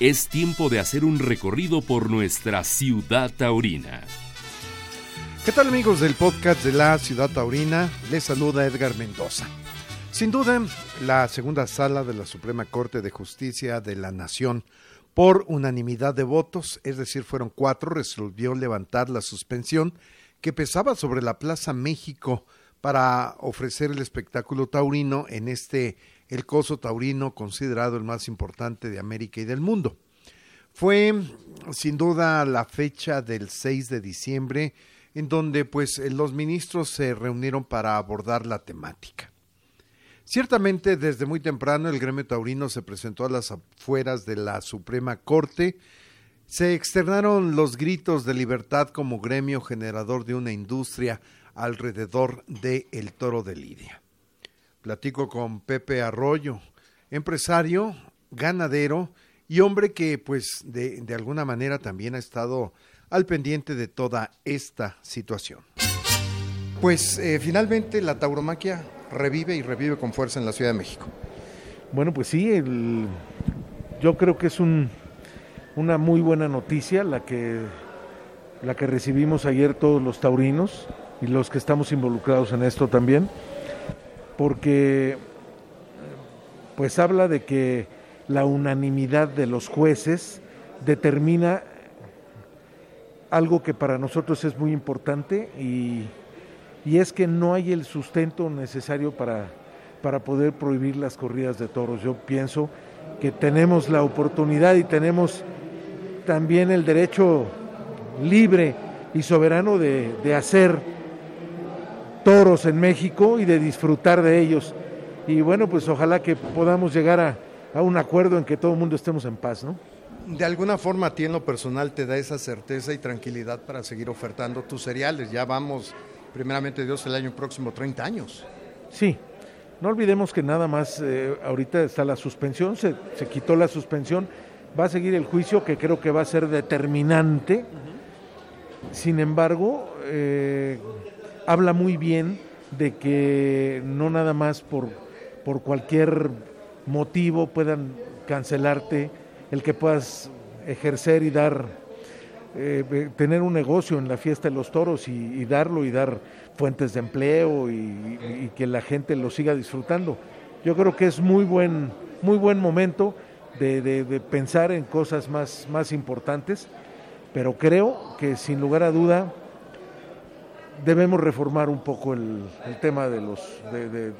es tiempo de hacer un recorrido por nuestra ciudad taurina. ¿Qué tal amigos del podcast de la ciudad taurina? Les saluda Edgar Mendoza. Sin duda, la segunda sala de la Suprema Corte de Justicia de la Nación, por unanimidad de votos, es decir, fueron cuatro, resolvió levantar la suspensión que pesaba sobre la Plaza México para ofrecer el espectáculo taurino en este el coso taurino considerado el más importante de América y del mundo. Fue sin duda la fecha del 6 de diciembre en donde pues los ministros se reunieron para abordar la temática. Ciertamente desde muy temprano el gremio taurino se presentó a las afueras de la Suprema Corte, se externaron los gritos de libertad como gremio generador de una industria alrededor del el toro de Lidia. Platico con Pepe Arroyo, empresario, ganadero y hombre que pues de, de alguna manera también ha estado al pendiente de toda esta situación. Pues eh, finalmente la tauromaquia revive y revive con fuerza en la Ciudad de México. Bueno, pues sí, yo creo que es un, una muy buena noticia la que, la que recibimos ayer todos los taurinos y los que estamos involucrados en esto también porque pues habla de que la unanimidad de los jueces determina algo que para nosotros es muy importante y, y es que no hay el sustento necesario para, para poder prohibir las corridas de toros. Yo pienso que tenemos la oportunidad y tenemos también el derecho libre y soberano de, de hacer toros en México y de disfrutar de ellos. Y bueno, pues ojalá que podamos llegar a, a un acuerdo en que todo el mundo estemos en paz, ¿no? De alguna forma a ti en lo personal te da esa certeza y tranquilidad para seguir ofertando tus cereales. Ya vamos, primeramente Dios, el año próximo 30 años. Sí, no olvidemos que nada más eh, ahorita está la suspensión, se, se, quitó la suspensión, va a seguir el juicio que creo que va a ser determinante. Uh -huh. Sin embargo, eh, habla muy bien de que no nada más por, por cualquier motivo puedan cancelarte el que puedas ejercer y dar, eh, tener un negocio en la fiesta de los toros y, darlo y dar fuentes de empleo y, que la gente lo siga disfrutando. Yo creo que es muy buen, muy buen momento de, de, de pensar en cosas más, más importantes, pero creo que sin lugar a duda debemos reformar un poco el, el tema de los de, de,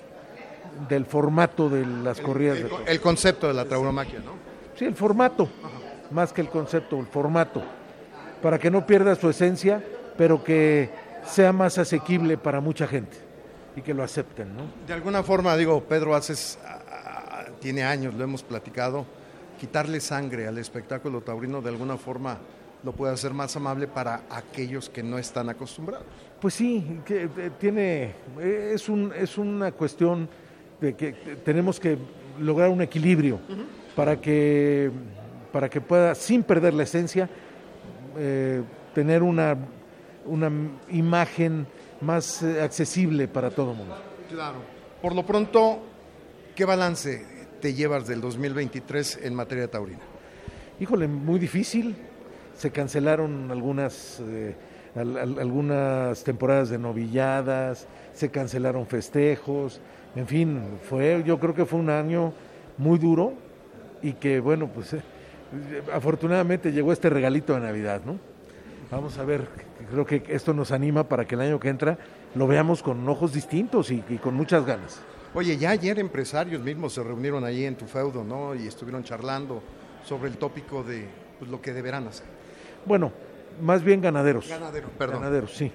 del formato de las corridas el, de el, el concepto de la tauromaquia, ¿no? Sí, el formato, Ajá. más que el concepto, el formato, para que no pierda su esencia, pero que sea más asequible para mucha gente y que lo acepten, ¿no? De alguna forma, digo, Pedro, haces, tiene años, lo hemos platicado, quitarle sangre al espectáculo taurino de alguna forma lo puede hacer más amable para aquellos que no están acostumbrados. Pues sí, que eh, tiene, eh, es, un, es una cuestión de que tenemos que lograr un equilibrio uh -huh. para, que, para que pueda, sin perder la esencia, eh, tener una, una imagen más eh, accesible para todo el mundo. Claro. Por lo pronto, ¿qué balance te llevas del 2023 en materia taurina? Híjole, muy difícil. Se cancelaron algunas... Eh, algunas temporadas de novilladas, se cancelaron festejos, en fin, fue, yo creo que fue un año muy duro y que bueno, pues eh, afortunadamente llegó este regalito de Navidad, ¿no? Vamos a ver, creo que esto nos anima para que el año que entra lo veamos con ojos distintos y, con muchas ganas. Oye, ya ayer empresarios mismos se reunieron ahí en tu feudo, ¿no? Y estuvieron charlando sobre el tópico de pues, lo que deberán hacer. Bueno, más bien ganaderos. Ganaderos, perdón. Ganaderos, sí.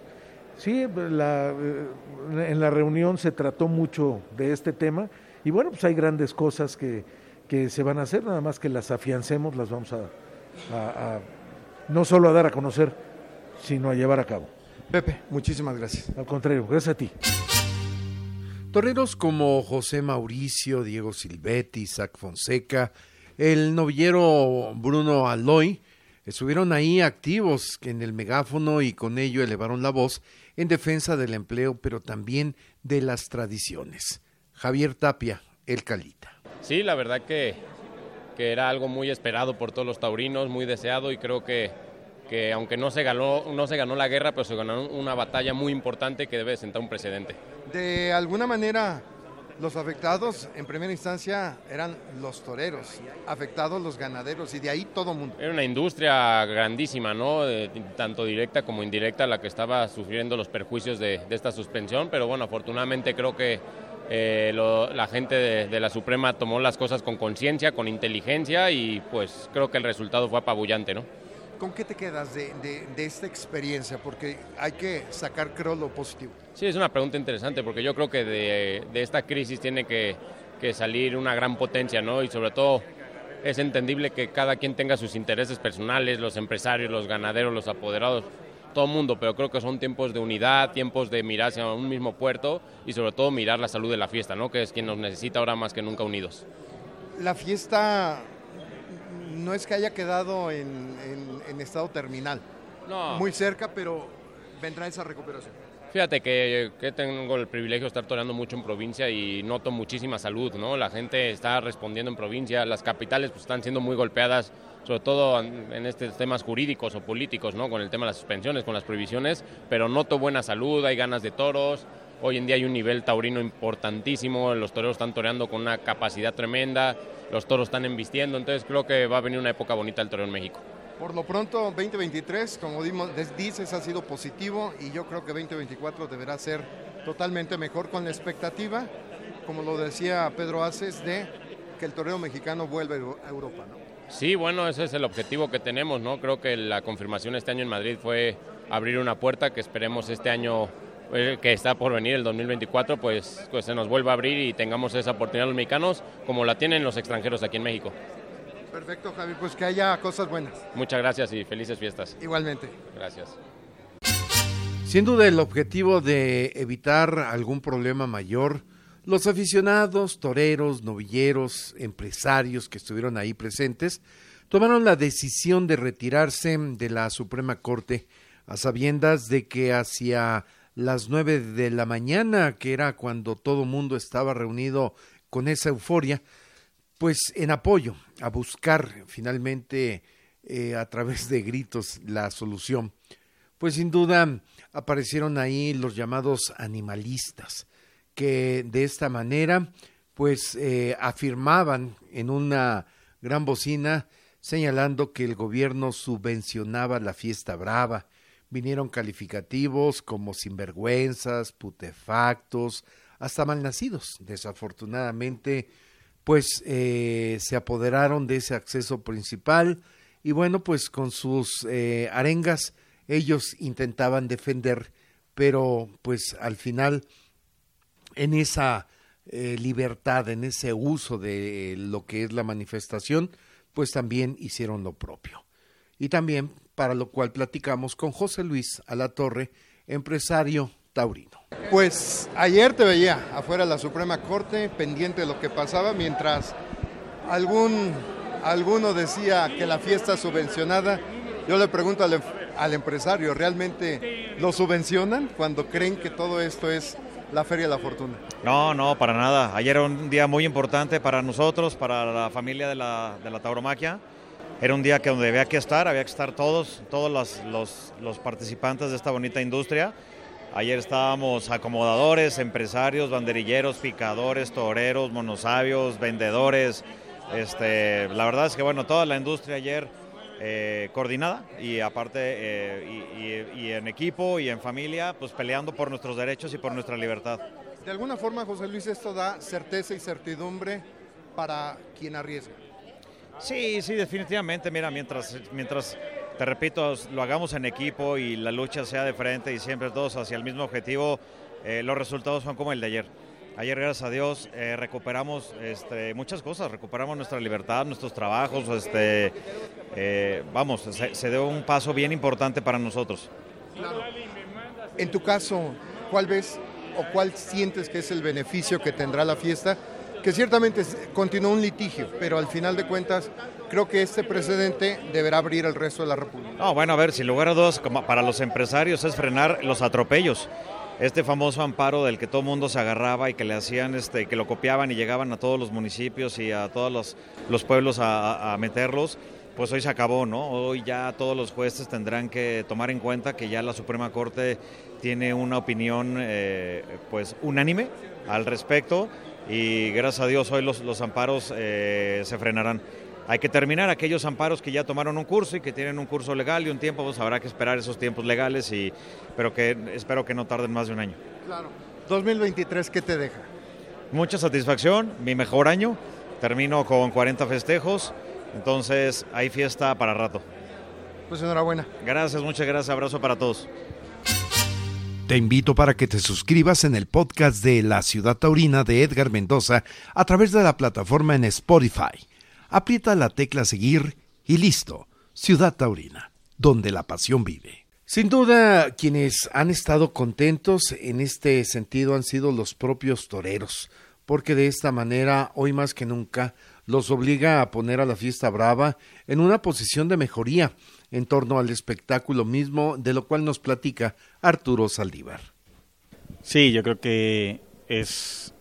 Sí, la, en la reunión se trató mucho de este tema y bueno, pues hay grandes cosas que, que se van a hacer, nada más que las afiancemos, las vamos a, a, a, no solo a dar a conocer, sino a llevar a cabo. Pepe, muchísimas gracias. Al contrario, gracias a ti. Toreros como José Mauricio, Diego Silvetti, Isaac Fonseca, el novillero Bruno Aloy, estuvieron ahí activos en el megáfono y con ello elevaron la voz en defensa del empleo, pero también de las tradiciones. Javier Tapia, el Calita. Sí, la verdad que que era algo muy esperado por todos los taurinos, muy deseado y creo que, que aunque no se, ganó, no se ganó la guerra, pero se ganó una batalla muy importante que debe sentar un precedente. De alguna manera, los afectados en primera instancia eran los toreros, afectados los ganaderos y de ahí todo mundo. Era una industria grandísima, ¿no? tanto directa como indirecta la que estaba sufriendo los perjuicios de, de esta suspensión, pero bueno, afortunadamente creo que eh, la gente de, la Suprema tomó las cosas con conciencia, con inteligencia y pues creo que el resultado fue apabullante, ¿no? ¿Con qué te quedas de, esta experiencia? Porque hay que sacar, creo, lo positivo. Sí, es una pregunta interesante porque yo creo que de, esta crisis tiene que, que, salir una gran potencia, ¿no? Y sobre todo es entendible que cada quien tenga sus intereses personales, los empresarios, los ganaderos, los apoderados, todo el mundo, pero creo que son tiempos de unidad, tiempos de mirar hacia un mismo puerto y sobre todo mirar la salud de la fiesta, ¿no? que es quien nos necesita ahora más que nunca unidos. La fiesta no es que haya quedado en, estado terminal, no. muy cerca, pero vendrá esa recuperación. Fíjate que, que, tengo el privilegio de estar toreando mucho en provincia y noto muchísima salud, ¿no? La gente está respondiendo en provincia, las capitales pues, están siendo muy golpeadas sobre todo en estos temas jurídicos o políticos, ¿no? con el tema de las suspensiones, con las prohibiciones, pero noto buena salud, hay ganas de toros. Hoy en día hay un nivel taurino importantísimo, los toreros están toreando con una capacidad tremenda, los toros están embistiendo, entonces creo que va a venir una época bonita el toreo en México. Por lo pronto, 2023, como dices, ha sido positivo y yo creo que 2024 deberá ser totalmente mejor con la expectativa, como lo decía Pedro Aces, de que el toreo mexicano vuelva a Europa. ¿no? Sí, bueno, ese es el objetivo que tenemos, ¿no? Creo que la confirmación este año en Madrid fue abrir una puerta que esperemos este año que está por venir el 2024, pues, pues se nos vuelva a abrir y tengamos esa oportunidad los mexicanos como la tienen los extranjeros aquí en México. Perfecto, Javi, pues que haya cosas buenas. Muchas gracias y felices fiestas. Igualmente. Gracias. Sin duda el objetivo de evitar algún problema mayor los aficionados, toreros, novilleros, empresarios que estuvieron ahí presentes, tomaron la decisión de retirarse de la Suprema Corte a sabiendas de que hacia las nueve de la mañana, que era cuando todo mundo estaba reunido con esa euforia, pues en apoyo a buscar finalmente eh, a través de gritos la solución, pues sin duda aparecieron ahí los llamados animalistas, que de esta manera pues eh, afirmaban en una gran bocina señalando que el gobierno subvencionaba la fiesta brava. Vinieron calificativos como sinvergüenzas, putefactos, hasta malnacidos. Desafortunadamente, pues eh, se apoderaron de ese acceso principal y bueno, pues con sus eh, arengas ellos intentaban defender, pero pues al final en esa eh, libertad, en ese uso de lo que es la manifestación, pues también hicieron lo propio. Y también para lo cual platicamos con José Luis Alatorre, empresario taurino. Pues ayer te veía afuera de la Suprema Corte, pendiente de lo que pasaba, mientras algún, alguno decía que la fiesta subvencionada, yo le pregunto al, al empresario, ¿realmente lo subvencionan cuando creen que todo esto es la Feria de la Fortuna. No, no, para nada. Ayer era un día muy importante para nosotros, para la familia de la, de la tauromaquia. Era un día que donde había que estar, había que estar todos, todos los, participantes de esta bonita industria. Ayer estábamos acomodadores, empresarios, banderilleros, picadores, toreros, monosabios, vendedores. Este, la verdad es que bueno, toda la industria ayer eh, coordinada y aparte eh, y, en equipo y en familia, pues peleando por nuestros derechos y por nuestra libertad. De alguna forma, José Luis, esto da certeza y certidumbre para quien arriesga. Sí, sí, definitivamente. Mira, mientras, mientras te repito, lo hagamos en equipo y la lucha sea de frente y siempre todos hacia el mismo objetivo, eh, los resultados son como el de ayer. Ayer, gracias a Dios, eh, recuperamos este, muchas cosas, recuperamos nuestra libertad, nuestros trabajos, este, eh, vamos, se, dio un paso bien importante para nosotros. En tu caso, ¿cuál ves o cuál sientes que es el beneficio que tendrá la fiesta? Que ciertamente continúa un litigio, pero al final de cuentas creo que este precedente deberá abrir el resto de la República. No, bueno, a ver, sin lugar a dudas, para los empresarios es frenar los atropellos este famoso amparo del que todo mundo se agarraba y que le hacían, este, que lo copiaban y llegaban a todos los municipios y a todos los, los pueblos a, a, meterlos, pues hoy se acabó, ¿no? Hoy ya todos los jueces tendrán que tomar en cuenta que ya la Suprema Corte tiene una opinión eh, pues unánime al respecto y gracias a Dios hoy los, los amparos eh, se frenarán. Hay que terminar aquellos amparos que ya tomaron un curso y que tienen un curso legal y un tiempo, pues habrá que esperar esos tiempos legales, y, pero que espero que no tarden más de un año. Claro. 2023, ¿qué te deja? Mucha satisfacción, mi mejor año, termino con 40 festejos, entonces hay fiesta para rato. Pues enhorabuena. Gracias, muchas gracias, abrazo para todos. Te invito para que te suscribas en el podcast de La Ciudad Taurina de Edgar Mendoza a través de la plataforma en Spotify aprieta la tecla seguir y listo. Ciudad Taurina, donde la pasión vive. Sin duda, quienes han estado contentos en este sentido han sido los propios toreros, porque de esta manera, hoy más que nunca, los obliga a poner a la fiesta brava en una posición de mejoría en torno al espectáculo mismo, de lo cual nos platica Arturo Saldívar. Sí, yo creo que es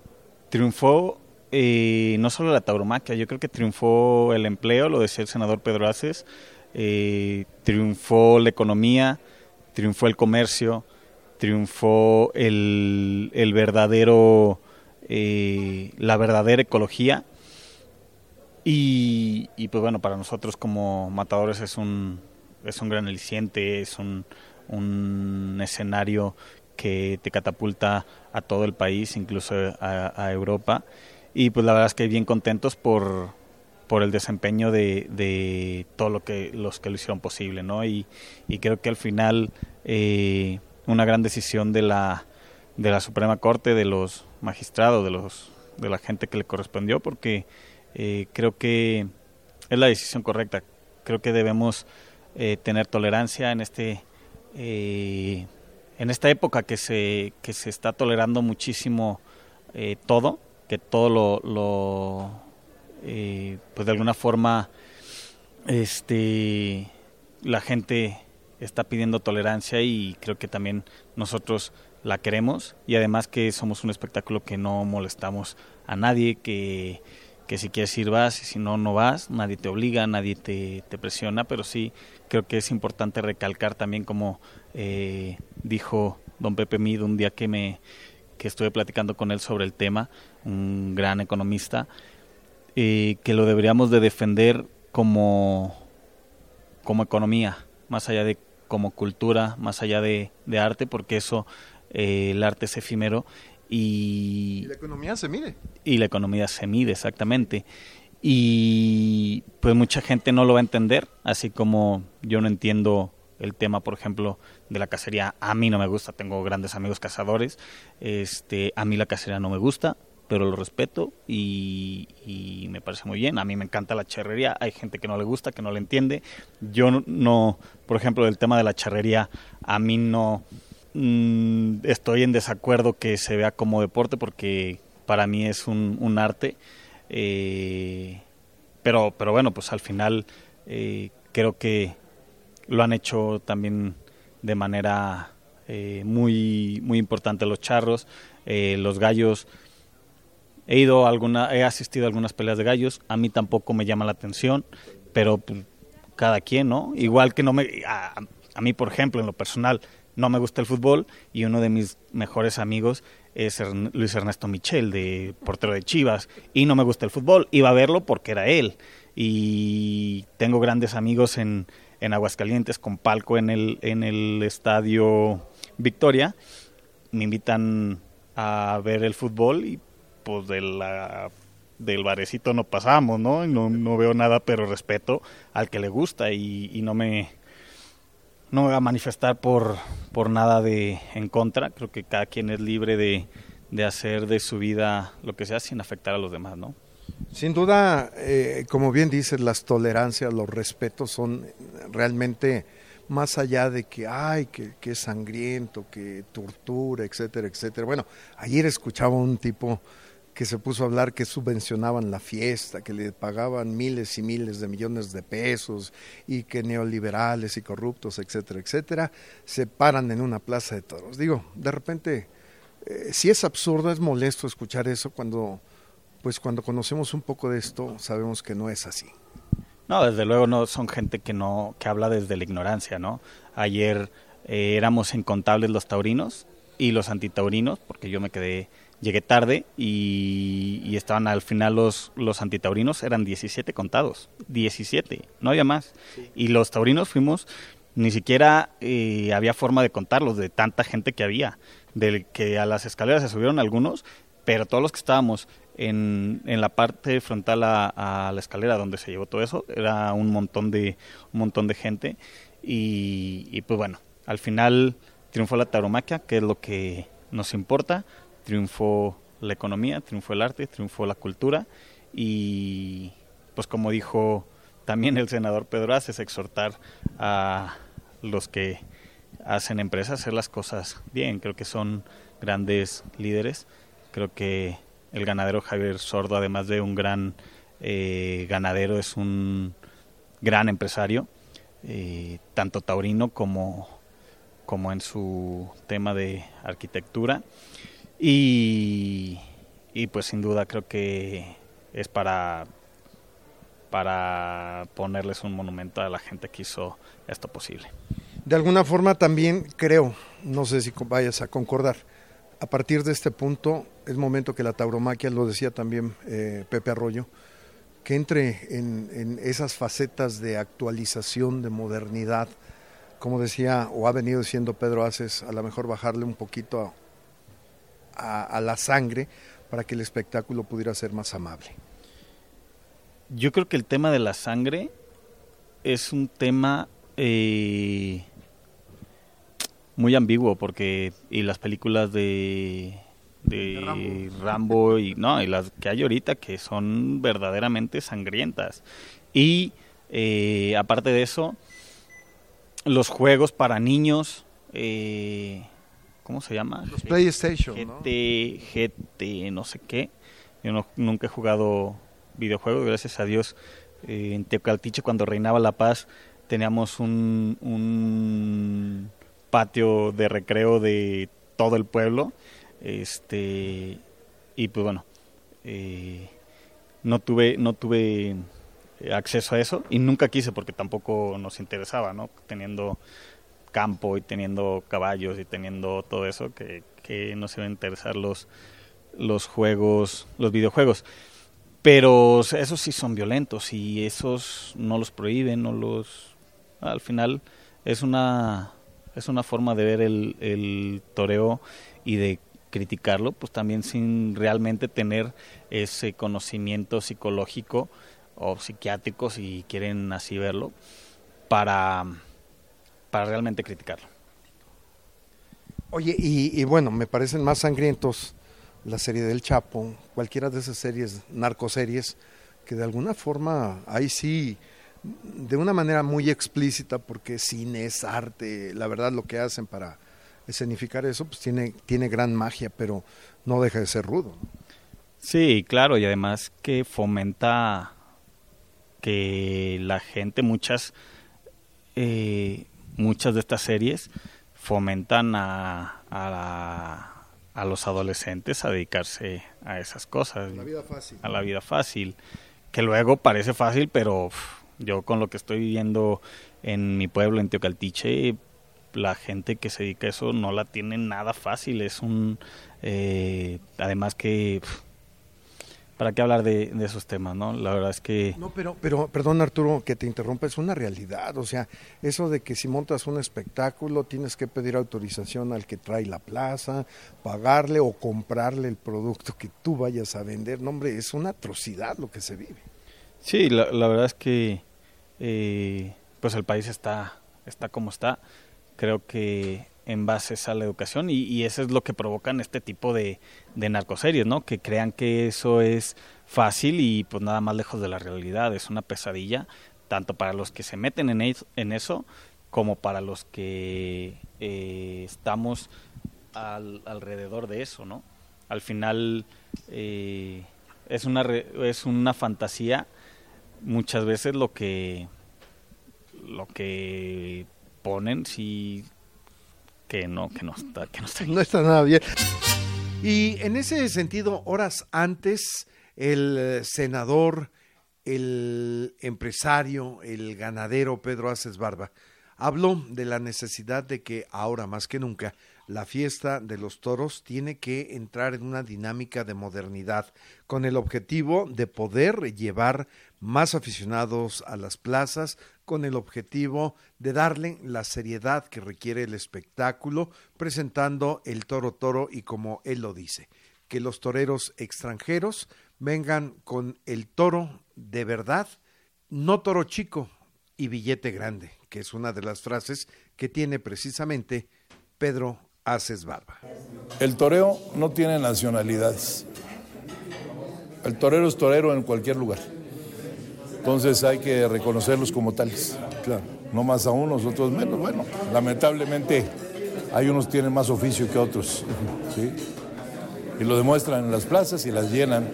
triunfó eh, no solo la tauromaquia, yo creo que triunfó el empleo, lo decía el senador Pedro Aces, eh, triunfó la economía, triunfó el comercio, triunfó el, verdadero, eh, la verdadera ecología. Y, pues bueno, para nosotros como matadores es un, es un gran aliciente, es un, un escenario que te catapulta a todo el país, incluso a Europa y pues la verdad es que bien contentos por, por el desempeño de, de todo lo que los que lo hicieron posible, ¿no? Y, y creo que al final eh, una gran decisión de la de la Suprema Corte, de los magistrados, de los de la gente que le correspondió, porque eh, creo que es la decisión correcta. Creo que debemos eh, tener tolerancia en este en esta época que se que se está tolerando muchísimo todo que todo lo, lo eh, pues de alguna forma este la gente está pidiendo tolerancia y creo que también nosotros la queremos. Y además que somos un espectáculo que no molestamos a nadie, que, que si quieres ir vas y si no, no vas, nadie te obliga, nadie te, presiona, pero sí creo que es importante recalcar también como eh, dijo don Pepe Mid un día que me, que estuve platicando con él sobre el tema, un gran economista, eh, que lo deberíamos de defender como, como economía, más allá de como cultura, más allá de, arte, porque eso, eh, el arte es efímero y, y... la economía se mide. Y la economía se mide, exactamente. Y pues mucha gente no lo va a entender, así como yo no entiendo el tema, por ejemplo, de la cacería. A mí no me gusta, tengo grandes amigos cazadores. Este, a mí la cacería no me gusta, pero lo respeto y, me parece muy bien. A mí me encanta la charrería, hay gente que no le gusta, que no le entiende. Yo no, por ejemplo, del tema de la charrería, a mí no mm, estoy en desacuerdo que se vea como deporte porque para mí es un, arte. Eh, pero, pero bueno, pues al final eh, creo que lo han hecho también de manera eh, muy, muy importante los charros, los gallos. He ido alguna, he asistido a algunas peleas de gallos, a mí tampoco me llama la atención, pero pues, cada quien, ¿no? Igual que no me, a, a, mí, por ejemplo, en lo personal, no me gusta el fútbol y uno de mis mejores amigos es Luis Ernesto Michel, de portero de Chivas, y no me gusta el fútbol, iba a verlo porque era él. Y tengo grandes amigos en, en Aguascalientes con palco en el, en el estadio Victoria. Me invitan a ver el fútbol y pues de la, del barecito no pasamos, ¿no? ¿no? No veo nada, pero respeto al que le gusta y, no me no voy a manifestar por, por nada de en contra. Creo que cada quien es libre de, de hacer de su vida lo que sea sin afectar a los demás, ¿no? Sin duda, eh, como bien dices, las tolerancias, los respetos son realmente más allá de que, ay, que, que sangriento, que tortura, etcétera, etcétera. Bueno, ayer escuchaba un tipo que se puso a hablar que subvencionaban la fiesta, que le pagaban miles y miles de millones de pesos y que neoliberales y corruptos, etcétera, etcétera, se paran en una plaza de toros. Digo, de repente, eh, si es absurdo, es molesto escuchar eso cuando, pues cuando conocemos un poco de esto, sabemos que no es así. No, desde luego no son gente que no que habla desde la ignorancia, ¿no? Ayer eh, éramos incontables los taurinos y los antitaurinos, porque yo me quedé llegué tarde y, estaban al final los, los antitaurinos, eran 17 contados, 17, no había más. Y los taurinos fuimos, ni siquiera eh, había forma de contarlos, de tanta gente que había, del que a las escaleras se subieron algunos, pero todos los que estábamos en, en la parte frontal a, la escalera donde se llevó todo eso, era un montón de, un montón de gente. Y, y pues bueno, al final triunfó la tauromaquia, que es lo que nos importa triunfó la economía, triunfó el arte, triunfó la cultura y pues como dijo también el senador Pedro Aces, exhortar a los que hacen empresas a hacer las cosas bien, creo que son grandes líderes, creo que el ganadero Javier Sordo, además de un gran eh, ganadero, es un gran empresario, eh, tanto taurino como, como en su tema de arquitectura. Y, pues sin duda creo que es para, para ponerles un monumento a la gente que hizo esto posible. De alguna forma también creo, no sé si vayas a concordar, a partir de este punto es momento que la tauromaquia, lo decía también eh, Pepe Arroyo, que entre en, en, esas facetas de actualización, de modernidad, como decía o ha venido diciendo Pedro Aces, a lo mejor bajarle un poquito a a, la sangre para que el espectáculo pudiera ser más amable? Yo creo que el tema de la sangre es un tema eh, muy ambiguo porque y las películas de de Rambo. y no y las que hay ahorita que son verdaderamente sangrientas y eh, aparte de eso los juegos para niños eh, ¿cómo se llama? Los PlayStation, GT, GT, no sé qué. Yo nunca he jugado videojuegos, gracias a Dios. Eh, en Tecaltiche, cuando reinaba la paz, teníamos un, un patio de recreo de todo el pueblo. Este, y pues bueno, eh, no tuve, no tuve acceso a eso y nunca quise porque tampoco nos interesaba, ¿no? Teniendo campo y teniendo caballos y teniendo todo eso, que, que no se va a interesar los, los juegos, los videojuegos. Pero esos sí son violentos y esos no los prohíben, no los... Al final es una, es una forma de ver el, el toreo y de criticarlo, pues también sin realmente tener ese conocimiento psicológico o psiquiátrico, si quieren así verlo, para para realmente criticarlo. Oye, y, bueno, me parecen más sangrientos la serie del Chapo, cualquiera de esas series, narcoseries, que de alguna forma ahí sí, de una manera muy explícita, porque cine es arte, la verdad lo que hacen para escenificar eso, pues tiene, tiene gran magia, pero no deja de ser rudo. Sí, claro, y además que fomenta que la gente, muchas eh, muchas de estas series fomentan a, a, los adolescentes a dedicarse a esas cosas. A la vida fácil. A la vida fácil. Que luego parece fácil, pero yo con lo que estoy viviendo en mi pueblo, en Teocaltiche, la gente que se dedica a eso no la tiene nada fácil. Es un. Eh, además que. ¿Para qué hablar de, esos temas, no? La verdad es que... No, pero, pero, perdón Arturo, que te interrumpa, es una realidad, o sea, eso de que si montas un espectáculo tienes que pedir autorización al que trae la plaza, pagarle o comprarle el producto que tú vayas a vender, no hombre, es una atrocidad lo que se vive. Sí, la, verdad es que eh, pues el país está, está como está, creo que en base a la educación y, eso es lo que provocan este tipo de, de narcoseries, ¿no? Que crean que eso es fácil y pues nada más lejos de la realidad, es una pesadilla tanto para los que se meten en, en eso como para los que eh, estamos al, alrededor de eso, ¿no? al final eh, es, una es una fantasía muchas veces lo que lo que ponen sí que no que no está que no está No está nada bien. Y en ese sentido, horas antes, el senador, el empresario, el ganadero Pedro Aces Barba habló de la necesidad de que ahora más que nunca la fiesta de los toros tiene que entrar en una dinámica de modernidad con el objetivo de poder llevar más aficionados a las plazas, con el objetivo de darle la seriedad que requiere el espectáculo, presentando el toro toro y como él lo dice, que los toreros extranjeros vengan con el toro de verdad, no toro chico y billete grande, que es una de las frases que tiene precisamente Pedro Aces Barba. El toreo no tiene nacionalidades. El torero es torero en cualquier lugar. Entonces hay que reconocerlos como tales. Claro. No más a unos, otros menos. Bueno, lamentablemente hay unos tienen más oficio que otros. ¿sí? Y lo demuestran en las plazas y las llenan.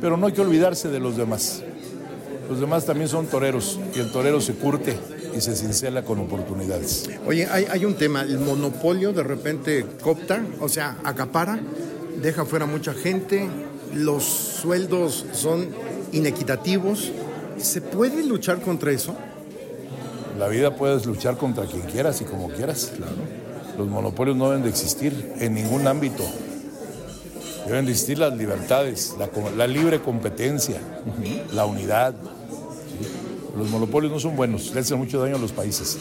Pero no hay que olvidarse de los demás. Los demás también son toreros y el torero se curte y se cincela con oportunidades. Oye, hay, hay un tema, el monopolio de repente copta, o sea, acapara, deja fuera mucha gente, los sueldos son inequitativos. ¿Se puede luchar contra eso? La vida puedes luchar contra quien quieras y como quieras. Claro. Los monopolios no deben de existir en ningún ámbito. Deben de existir las libertades, la, la libre competencia, la unidad. Los monopolios no son buenos, le hacen mucho daño a los países,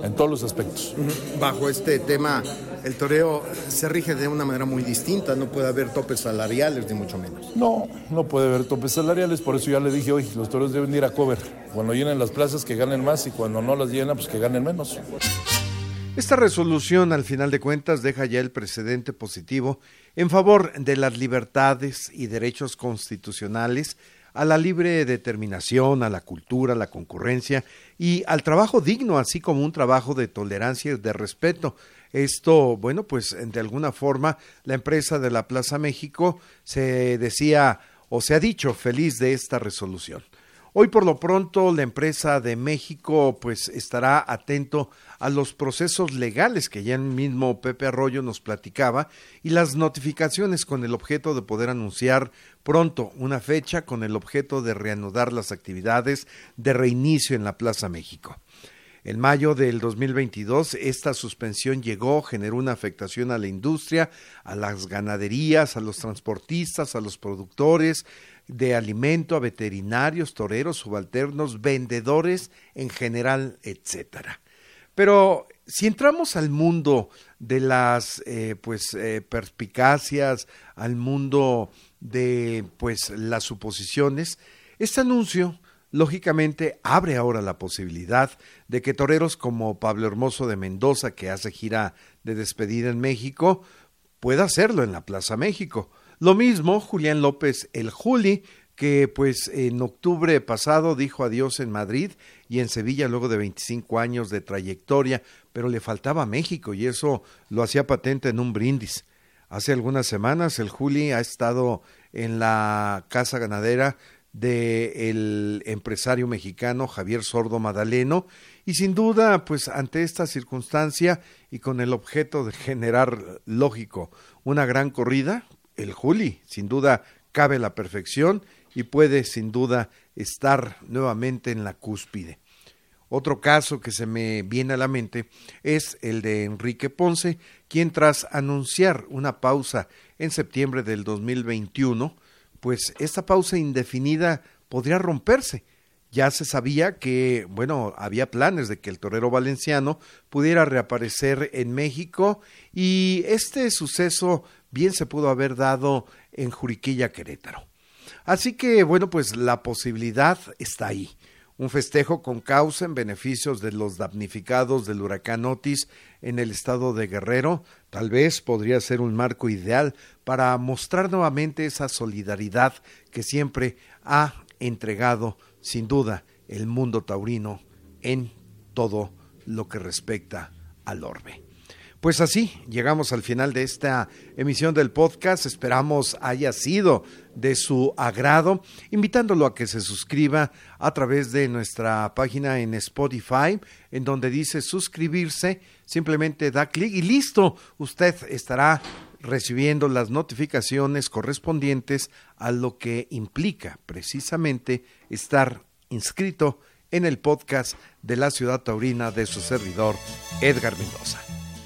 en todos los aspectos. Bajo este tema, el toreo se rige de una manera muy distinta, no puede haber topes salariales, ni mucho menos. No, no puede haber topes salariales, por eso ya le dije hoy, los toreros deben ir a cover. Cuando llenen las plazas que ganen más y cuando no las llenan, pues que ganen menos. Esta resolución, al final de cuentas, deja ya el precedente positivo en favor de las libertades y derechos constitucionales, a la libre determinación, a la cultura, a la concurrencia y al trabajo digno, así como un trabajo de tolerancia y de respeto. Esto, bueno, pues de alguna forma la empresa de la Plaza México se decía o se ha dicho feliz de esta resolución. Hoy por lo pronto la empresa de México pues estará atento a los procesos legales que ya el mismo Pepe Arroyo nos platicaba y las notificaciones con el objeto de poder anunciar pronto una fecha con el objeto de reanudar las actividades de reinicio en la Plaza México. En mayo del 2022, esta suspensión llegó, generó una afectación a la industria, a las ganaderías, a los transportistas, a los productores de alimento, a veterinarios, toreros, subalternos, vendedores en general, etcétera. Pero si entramos al mundo de las eh, pues eh, perspicacias, al mundo de pues las suposiciones, este anuncio lógicamente abre ahora la posibilidad de que toreros como Pablo Hermoso de Mendoza, que hace gira de despedida en México, pueda hacerlo en la Plaza México. Lo mismo Julián López el Juli, que pues en octubre pasado dijo adiós en Madrid y en Sevilla luego de 25 años de trayectoria, pero le faltaba México y eso lo hacía patente en un brindis. Hace algunas semanas el Juli ha estado en la casa ganadera del empresario mexicano Javier Sordo Madaleno y sin duda pues ante esta circunstancia y con el objeto de generar lógico una gran corrida el Juli sin duda cabe la perfección y puede sin duda estar nuevamente en la cúspide. Otro caso que se me viene a la mente es el de Enrique Ponce, quien tras anunciar una pausa en septiembre del 2021, pues esta pausa indefinida podría romperse. Ya se sabía que, bueno, había planes de que el torero valenciano pudiera reaparecer en México y este suceso bien se pudo haber dado en Juriquilla, Querétaro. Así que, bueno, pues la posibilidad está ahí. Un festejo con causa en beneficios de los damnificados del huracán Otis en el estado de Guerrero tal vez podría ser un marco ideal para mostrar nuevamente esa solidaridad que siempre ha entregado, sin duda, el mundo taurino en todo lo que respecta al orbe. Pues así, llegamos al final de esta emisión del podcast. Esperamos haya sido de su agrado, invitándolo a que se suscriba a través de nuestra página en Spotify, en donde dice suscribirse, simplemente da clic y listo, usted estará recibiendo las notificaciones correspondientes a lo que implica precisamente estar inscrito en el podcast de la ciudad taurina de su servidor Edgar Mendoza.